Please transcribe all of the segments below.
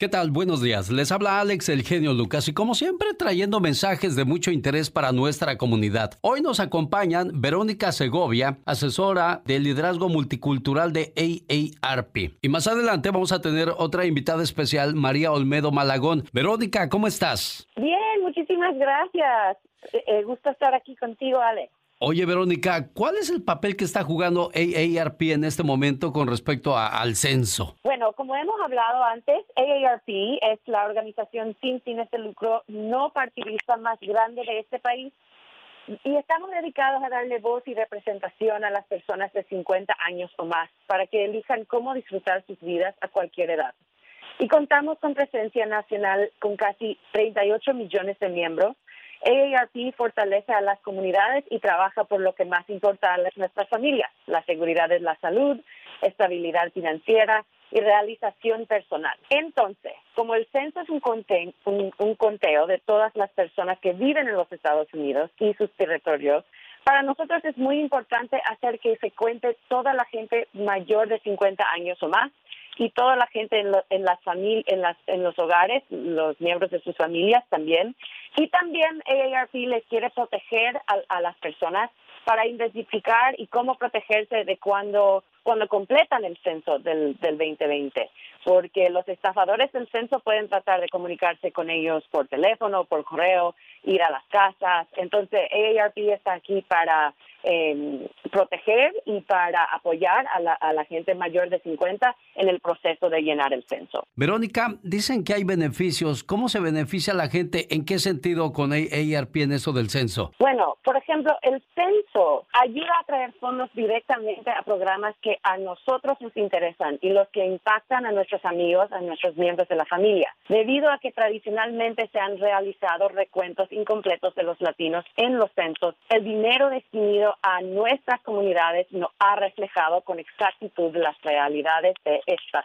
¿Qué tal? Buenos días. Les habla Alex el genio Lucas y como siempre trayendo mensajes de mucho interés para nuestra comunidad. Hoy nos acompañan Verónica Segovia, asesora de liderazgo multicultural de AARP. Y más adelante vamos a tener otra invitada especial, María Olmedo Malagón. Verónica, ¿cómo estás? Bien, muchísimas gracias. Eh, eh gusto estar aquí contigo, Alex. Oye, Verónica, ¿cuál es el papel que está jugando AARP en este momento con respecto al censo? Bueno, como hemos hablado antes, AARP es la organización sin fines de lucro no partidista más grande de este país y estamos dedicados a darle voz y representación a las personas de 50 años o más para que elijan cómo disfrutar sus vidas a cualquier edad. Y contamos con presencia nacional con casi 38 millones de miembros AARP fortalece a las comunidades y trabaja por lo que más importa a nuestras familias, la seguridad de la salud, estabilidad financiera y realización personal. Entonces, como el censo es un, un, conteo de todas las personas que viven en los Estados Unidos y sus territorios, para nosotros es muy importante hacer que se cuente toda la gente mayor de 50 años o más y toda la gente en, en las familias, en, las, en los hogares, los miembros de sus familias también. Y también AARP les quiere proteger a, las personas para identificar y cómo protegerse de cuando, cuando completan el censo del, del 2020, porque los estafadores del censo pueden tratar de comunicarse con ellos por teléfono, por correo, ir a las casas. Entonces, AARP está aquí para eh, proteger y para apoyar a la, a la, gente mayor de 50 en el proceso de llenar el censo. Verónica, dicen que hay beneficios. ¿Cómo se beneficia la gente? ¿En qué sentido con AARP en eso del censo? Bueno, por ejemplo, el censo ayuda a traer fondos directamente a programas que a nosotros nos interesan y los que impactan a nuestros amigos, a nuestros miembros de la familia, debido a que tradicionalmente se han realizado recuentos incompletos de los latinos en los censos. El dinero destinado a nuestras comunidades no ha reflejado con exactitud las realidades de estas.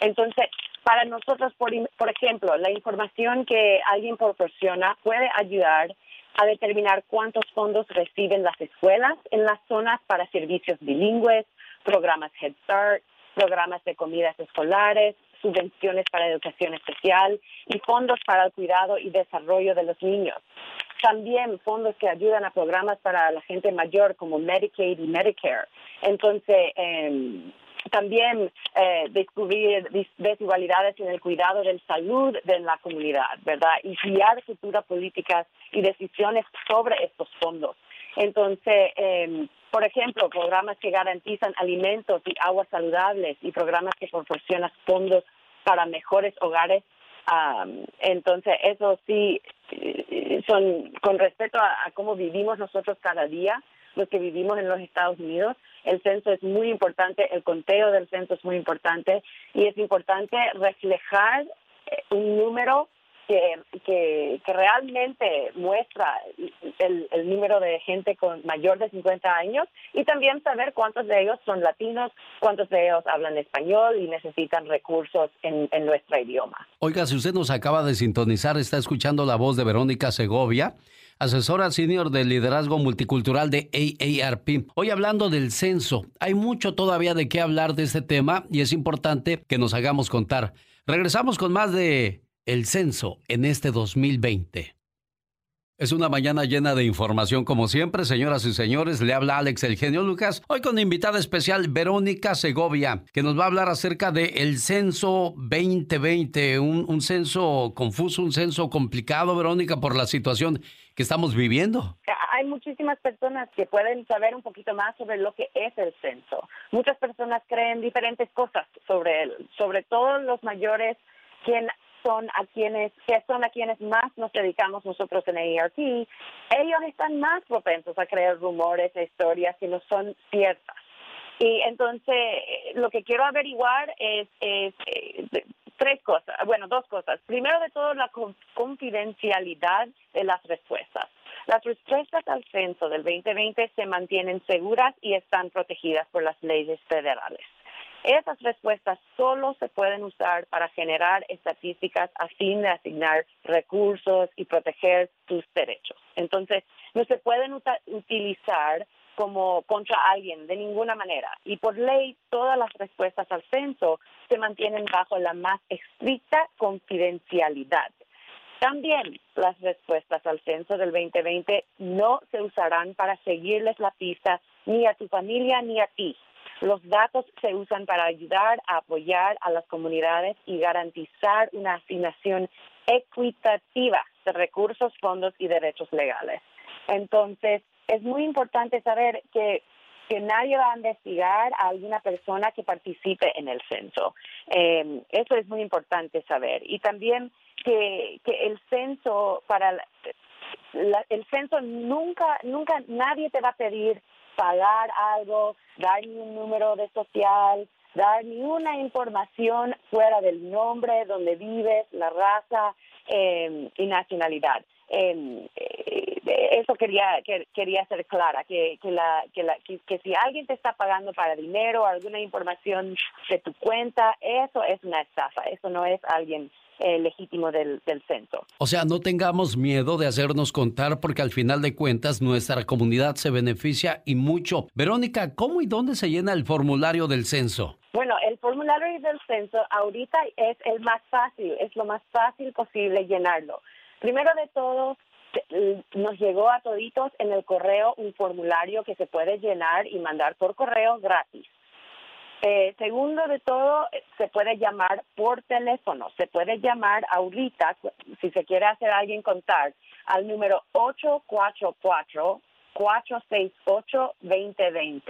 Entonces, para nosotros, por, por ejemplo, la información que alguien proporciona puede ayudar a determinar cuántos fondos reciben las escuelas en las zonas para servicios bilingües, programas Head Start, programas de comidas escolares, subvenciones para educación especial y fondos para el cuidado y desarrollo de los niños. También fondos que ayudan a programas para la gente mayor como Medicaid y Medicare. Entonces, em, también eh, descubrir desigualdades en el cuidado de la salud de la comunidad, ¿verdad? Y guiar futuras políticas y decisiones sobre estos fondos. Entonces, eh, por ejemplo, programas que garantizan alimentos y aguas saludables y programas que proporcionan fondos para mejores hogares. entonces, eso sí, eh, son con respecto a, cómo vivimos nosotros cada día, los que vivimos en los Estados Unidos. El censo es muy importante, el conteo del censo es muy importante y es importante reflejar eh, un número que, que, realmente muestra el, el, número de gente con mayor de 50 años y también saber cuántos de ellos son latinos, cuántos de ellos hablan español y necesitan recursos en, en nuestro idioma. Oiga, si usted nos acaba de sintonizar, está escuchando la voz de Verónica Segovia asesora senior de liderazgo multicultural de AARP. Hoy hablando del censo, hay mucho todavía de qué hablar de este tema y es importante que nos hagamos contar. Regresamos con más de el censo en este 2020. Es una mañana llena de información como siempre, señoras y señores. Le habla Alex el genio Lucas. Hoy con invitada especial Verónica Segovia, que nos va a hablar acerca del el censo 2020, un, un censo confuso, un censo complicado, Verónica, por la situación que estamos viviendo. Hay muchísimas personas que pueden saber un poquito más sobre lo que es el censo. Muchas personas creen diferentes cosas sobre él, sobre todo los mayores quien son a quienes, que son a quienes más nos dedicamos nosotros en ART, ellos están más propensos a creer rumores e historias que no son ciertas. Y entonces, lo que quiero averiguar es, es, eh, tres cosas, bueno, dos cosas. Primero de todo, la confidencialidad de las respuestas. Las respuestas al censo del 2020 se mantienen seguras y están protegidas por las leyes federales. Esas respuestas solo se pueden usar para generar estadísticas a fin de asignar recursos y proteger tus derechos. Entonces, no se pueden utilizar como contra alguien de ninguna manera. Y por ley, todas las respuestas al censo se mantienen bajo la más estricta confidencialidad. También las respuestas al censo del 2020 no se usarán para seguirles la pista ni a tu familia ni a ti. Los datos se usan para ayudar a apoyar a las comunidades y garantizar una asignación equitativa de recursos, fondos y derechos legales. Entonces, es muy importante saber que que nadie va a investigar a alguna persona que participe en el censo. Eh, eso es muy importante saber. Y también que, que el censo para el censo nunca nunca nadie te va a pedir pagar algo, dar ni un número de social, dar ni una información fuera del nombre, donde vives, la raza eh, y nacionalidad. Eh, eso quería quería ser clara que que la que la que, si alguien te está pagando para dinero alguna información de tu cuenta eso es una estafa eso no es alguien eh, legítimo del, del censo. O sea, no tengamos miedo de hacernos contar porque al final de cuentas nuestra comunidad se beneficia y mucho. Verónica, ¿cómo y dónde se llena el formulario del censo? Bueno, el formulario del censo ahorita es el más fácil, es lo más fácil posible llenarlo. Primero de todo, nos llegó a toditos en el correo un formulario que se puede llenar y mandar por correo gratis. Eh, segundo de todo, se puede llamar por teléfono. Se puede llamar ahorita, si se quiere hacer alguien contar, al número 844-468-2020.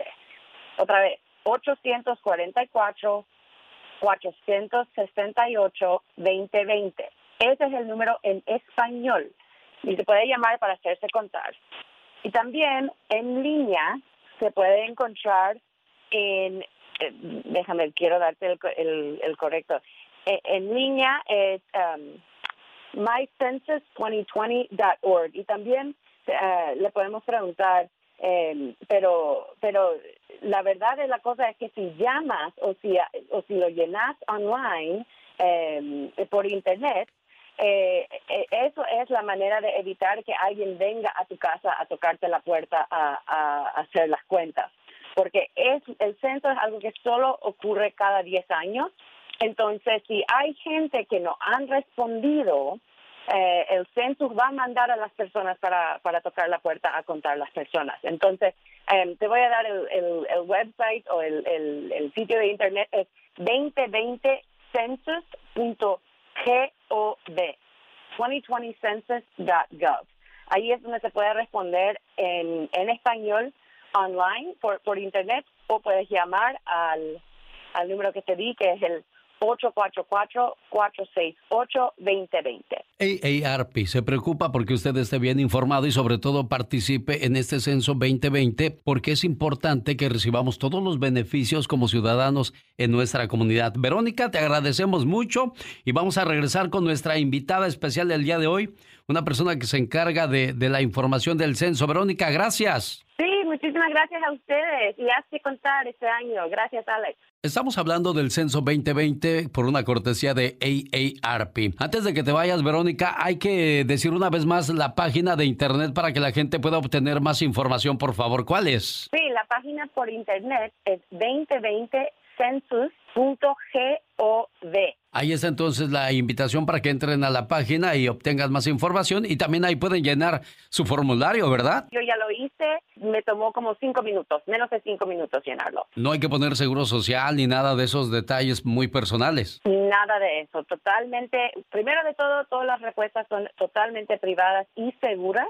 Otra vez, 844-468-2020. Ese es el número en español y se puede llamar para hacerse contar. Y también en línea se puede encontrar en eh, déjame, quiero darte el, el, correcto. Eh, en línea es um, mycensus2020.org y también uh, le podemos preguntar, em, pero pero la verdad de la cosa es que si llamas o si o si lo llenas online em, por internet eh, eso es la manera de evitar que alguien venga a tu casa a tocarte la puerta a, a hacer las cuentas porque es el censo es algo que solo ocurre cada 10 años. Entonces, si hay gente que no han respondido, eh, el censo va a mandar a las personas para, para tocar la puerta a contar las personas. Entonces, em, te voy a dar el, el, website o el, el, sitio de internet es 2020census.gov, 2020census.gov. Ahí es donde se puede responder en, en español online por, por internet o puedes llamar al, al número que te di, que es el 844-468-2020. AARP se preocupa porque usted esté bien informado y sobre todo participe en este censo 2020 porque es importante que recibamos todos los beneficios como ciudadanos en nuestra comunidad. Verónica, te agradecemos mucho y vamos a regresar con nuestra invitada especial del día de hoy, una persona que se encarga de, de la información del censo. Verónica, gracias. Muchísimas gracias a ustedes y hazte contar este año. Gracias, Alex. Estamos hablando del censo 2020 por una cortesía de AARP. Antes de que te vayas, Verónica, hay que decir una vez más la página de internet para que la gente pueda obtener más información, por favor. ¿Cuál es? Sí, la página por internet es 2020 census.gov. Ahí está entonces la invitación para que entren a la página y obtengan más información y también ahí pueden llenar su formulario, ¿verdad? Yo ya lo hice, me tomó como cinco minutos, menos de cinco minutos llenarlo. No hay que poner seguro social ni nada de esos detalles muy personales. Nada de eso, totalmente, primero de todo, todas las respuestas son totalmente privadas y seguras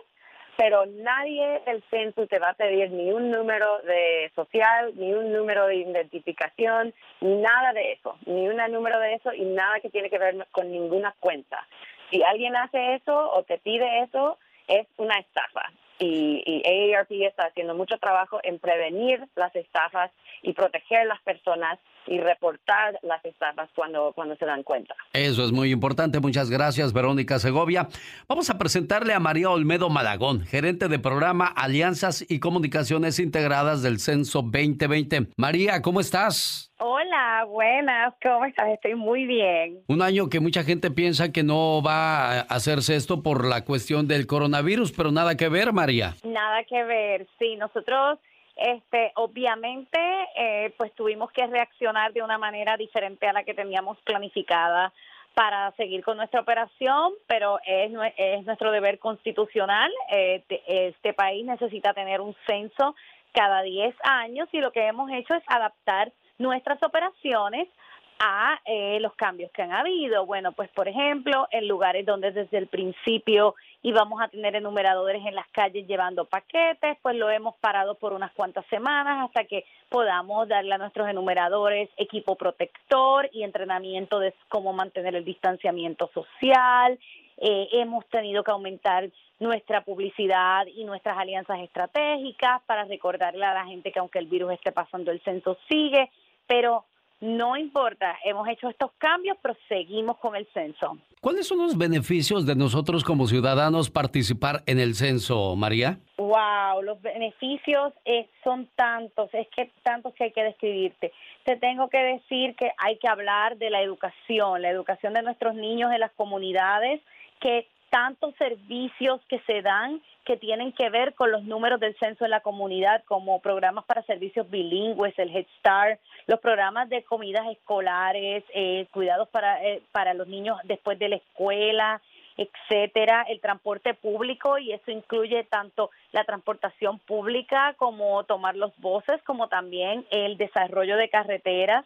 pero nadie del censo te va a pedir ni un número de social, ni un número de identificación, nada de eso, ni un número de eso y nada que tiene que ver con ninguna cuenta. Si alguien hace eso o te pide eso, es una estafa. Y, y AARP está haciendo mucho trabajo en prevenir las estafas y proteger a las personas y reportar las estafas cuando, cuando se dan cuenta. Eso es muy importante. Muchas gracias, Verónica Segovia. Vamos a presentarle a María Olmedo Malagón, gerente de programa Alianzas y Comunicaciones Integradas del Censo 2020. María, ¿cómo estás? Hola, buenas, ¿cómo estás? Estoy muy bien. Un año que mucha gente piensa que no va a hacerse esto por la cuestión del coronavirus, pero nada que ver, María. Nada que ver, sí, nosotros Este, obviamente, eh, pues tuvimos que reaccionar de una manera diferente a la que teníamos planificada para seguir con nuestra operación, pero es, es nuestro deber constitucional. Eh, este país necesita tener un censo cada 10 años y lo que hemos hecho es adaptar nuestras operaciones a eh, los cambios que han habido. Bueno, pues por ejemplo, en lugares donde desde el principio íbamos a tener enumeradores en las calles llevando paquetes, pues lo hemos parado por unas cuantas semanas hasta que podamos darle a nuestros enumeradores equipo protector y entrenamiento de cómo mantener el distanciamiento social. Eh, hemos tenido que aumentar nuestra publicidad y nuestras alianzas estratégicas para recordarle a la gente que aunque el virus esté pasando, el censo sigue, pero no importa, hemos hecho estos cambios, pero seguimos con el censo. ¿Cuáles son los beneficios de nosotros como ciudadanos participar en el censo, María? Wow, los beneficios eh, son tantos, es que tantos que hay que describirte. Te tengo que decir que hay que hablar de la educación, la educación de nuestros niños en las comunidades, que tantos servicios que se dan que tienen que ver con los números del censo en la comunidad, como programas para servicios bilingües, el Head Start, los programas de comidas escolares, eh, cuidados para, eh, para los niños después de la escuela, etcétera, el transporte público y eso incluye tanto la transportación pública como tomar los buses, como también el desarrollo de carreteras,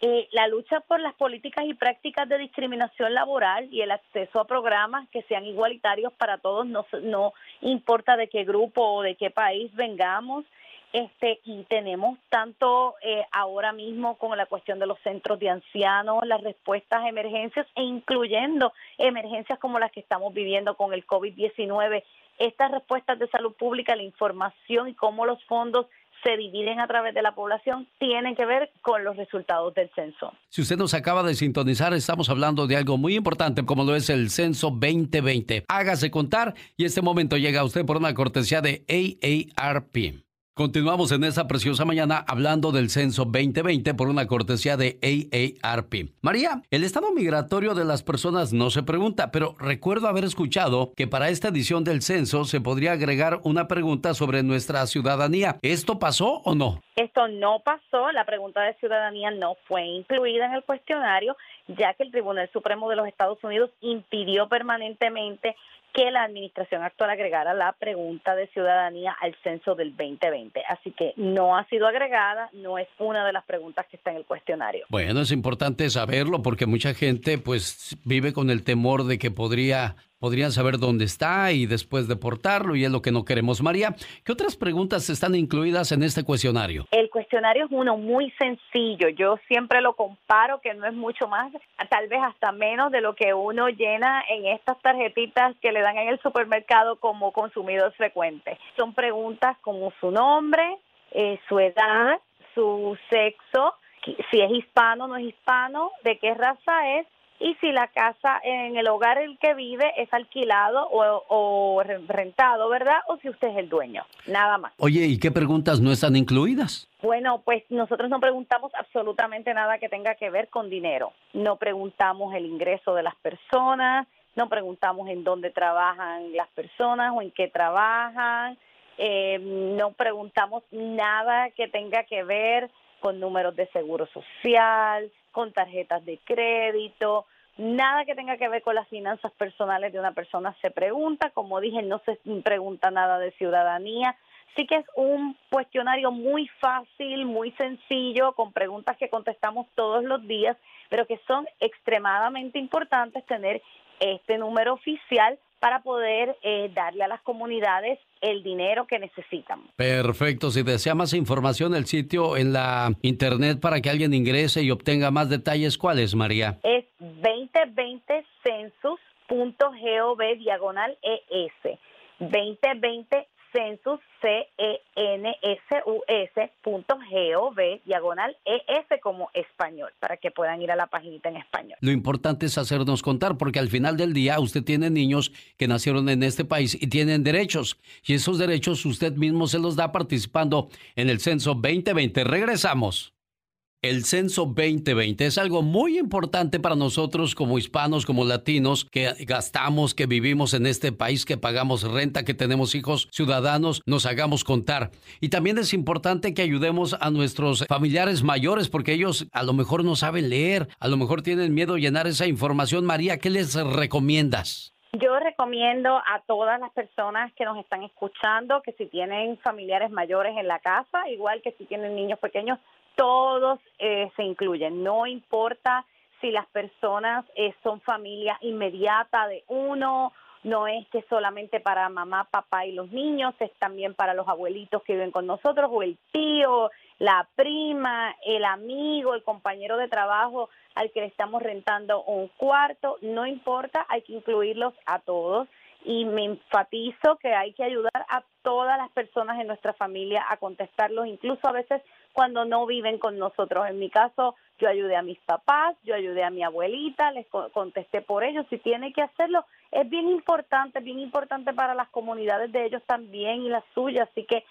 eh, la lucha por las políticas y prácticas de discriminación laboral y el acceso a programas que sean igualitarios para todos, no, no importa de qué grupo o de qué país vengamos. Este, y tenemos tanto eh, ahora mismo con la cuestión de los centros de ancianos, las respuestas a emergencias e incluyendo emergencias como las que estamos viviendo con el COVID-19, estas respuestas de salud pública, la información y cómo los fondos se dividen a través de la población tienen que ver con los resultados del censo. Si usted nos acaba de sintonizar, estamos hablando de algo muy importante como lo es el censo 2020. Hágase contar y este momento llega a usted por una cortesía de AARP. Continuamos en esta preciosa mañana hablando del censo 2020 por una cortesía de AARP. María, el estado migratorio de las personas no se pregunta, pero recuerdo haber escuchado que para esta edición del censo se podría agregar una pregunta sobre nuestra ciudadanía. ¿Esto pasó o no? Esto no pasó, la pregunta de ciudadanía no fue incluida en el cuestionario, ya que el Tribunal Supremo de los Estados Unidos impidió permanentemente que la administración actual agregara la pregunta de ciudadanía al censo del 2020. Así que no ha sido agregada, no es una de las preguntas que está en el cuestionario. Bueno, es importante saberlo porque mucha gente pues vive con el temor de que podría podrían saber dónde está y después deportarlo y es lo que no queremos. María, ¿qué otras preguntas están incluidas en este cuestionario? El cuestionario es uno muy sencillo. Yo siempre lo comparo que no es mucho más, tal vez hasta menos de lo que uno llena en estas tarjetitas que le dan en el supermercado como consumidor frecuente. Son preguntas como su nombre, eh, su edad, su sexo, si es hispano o no es hispano, de qué raza es, y si la casa en el hogar en el que vive es alquilado o, rentado, ¿verdad? O si usted es el dueño, nada más. Oye, ¿y qué preguntas no están incluidas? Bueno, pues nosotros no preguntamos absolutamente nada que tenga que ver con dinero. No preguntamos el ingreso de las personas, no preguntamos en dónde trabajan las personas o en qué trabajan, eh, no preguntamos nada que tenga que ver con números de seguro social, con tarjetas de crédito, nada que tenga que ver con las finanzas personales de una persona. Se pregunta, como dije, no se pregunta nada de ciudadanía, sí que es un cuestionario muy fácil, muy sencillo, con preguntas que contestamos todos los días, pero que son extremadamente importantes tener este número oficial para poder eh, darle a las comunidades el dinero que necesitan. Perfecto. Si desea más información, el sitio en la internet para que alguien ingrese y obtenga más detalles, ¿cuál es, María? Es 2020census.gov diagonal ES. 2020 census, c e n s u s punto diagonal e s como español, para que puedan ir a la paginita en español. Lo importante es hacernos contar, porque al final del día usted tiene niños que nacieron en este país y tienen derechos, y esos derechos usted mismo se los da participando en el censo 2020. Regresamos. El censo 2020. Es algo muy importante para nosotros como hispanos, como latinos, que gastamos, que vivimos en este país, que pagamos renta, que tenemos hijos ciudadanos, nos hagamos contar. Y también es importante que ayudemos a nuestros familiares mayores, porque ellos a lo mejor no saben leer, a lo mejor tienen miedo llenar esa información. María, ¿qué les recomiendas? Yo recomiendo a todas las personas que nos están escuchando que si tienen familiares mayores en la casa, igual que si tienen niños pequeños, todos eh, se incluyen. No importa si las personas eh, son familia inmediata de uno, no es que solamente para mamá, papá y los niños, es también para los abuelitos que viven con nosotros o el tío, la prima, el amigo, el compañero de trabajo al que le estamos rentando un cuarto, no importa, hay que incluirlos a todos y me enfatizo que hay que ayudar a todas las personas en nuestra familia a contestarlos, incluso a veces cuando no viven con nosotros. En mi caso, yo ayudé a mis papás, yo ayudé a mi abuelita, les contesté por ellos. Si tiene que hacerlo, es bien importante, bien importante para las comunidades de ellos también y las suyas. Así que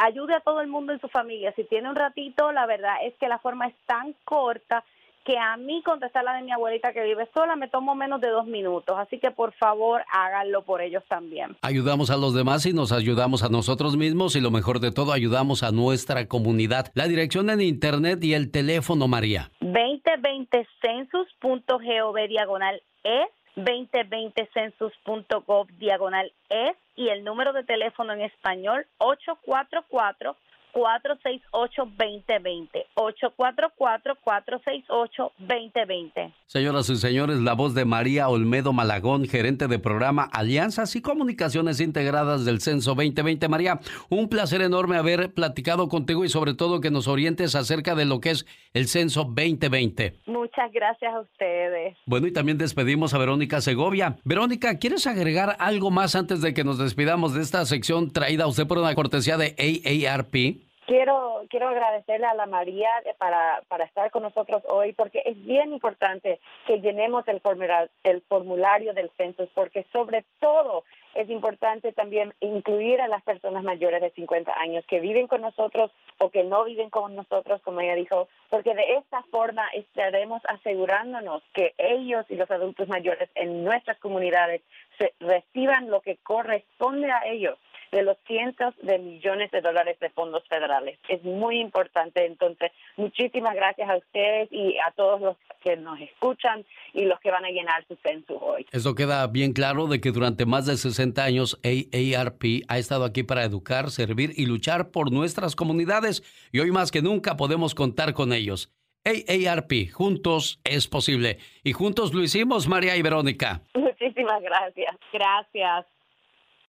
ayude a todo el mundo en su familia. Si tiene un ratito, la verdad es que la forma es tan corta que a mí contestar la de mi abuelita que vive sola me tomó menos de dos minutos. Así que por favor háganlo por ellos también. Ayudamos a los demás y nos ayudamos a nosotros mismos y lo mejor de todo, ayudamos a nuestra comunidad. La dirección en internet y el teléfono, María. 2020census.gov diagonal es 2020census.gov diagonal es y el número de teléfono en español 844 468-2020. 844-468-2020. Señoras y señores, la voz de María Olmedo Malagón, gerente de programa Alianzas y Comunicaciones Integradas del Censo 2020. María, un placer enorme haber platicado contigo y sobre todo que nos orientes acerca de lo que es el Censo 2020. Muchas gracias a ustedes. Bueno, y también despedimos a Verónica Segovia. Verónica, ¿quieres agregar algo más antes de que nos despidamos de esta sección traída a usted por una cortesía de AARP? Quiero, quiero agradecerle a la María para, para estar con nosotros hoy porque es bien importante que llenemos el formulario, el formulario del censo porque sobre todo es importante también incluir a las personas mayores de 50 años que viven con nosotros o que no viven con nosotros, como ella dijo, porque de esta forma estaremos asegurándonos que ellos y los adultos mayores en nuestras comunidades reciban lo que corresponde a ellos de los cientos de millones de dólares de fondos federales. Es muy importante. Entonces, muchísimas gracias a ustedes y a todos los que nos escuchan y los que van a llenar su censo hoy. Eso queda bien claro de que durante más de 60 años AARP ha estado aquí para educar, servir y luchar por nuestras comunidades y hoy más que nunca podemos contar con ellos. AARP, juntos es posible. Y juntos lo hicimos, María y Verónica. Muchísimas gracias. Gracias.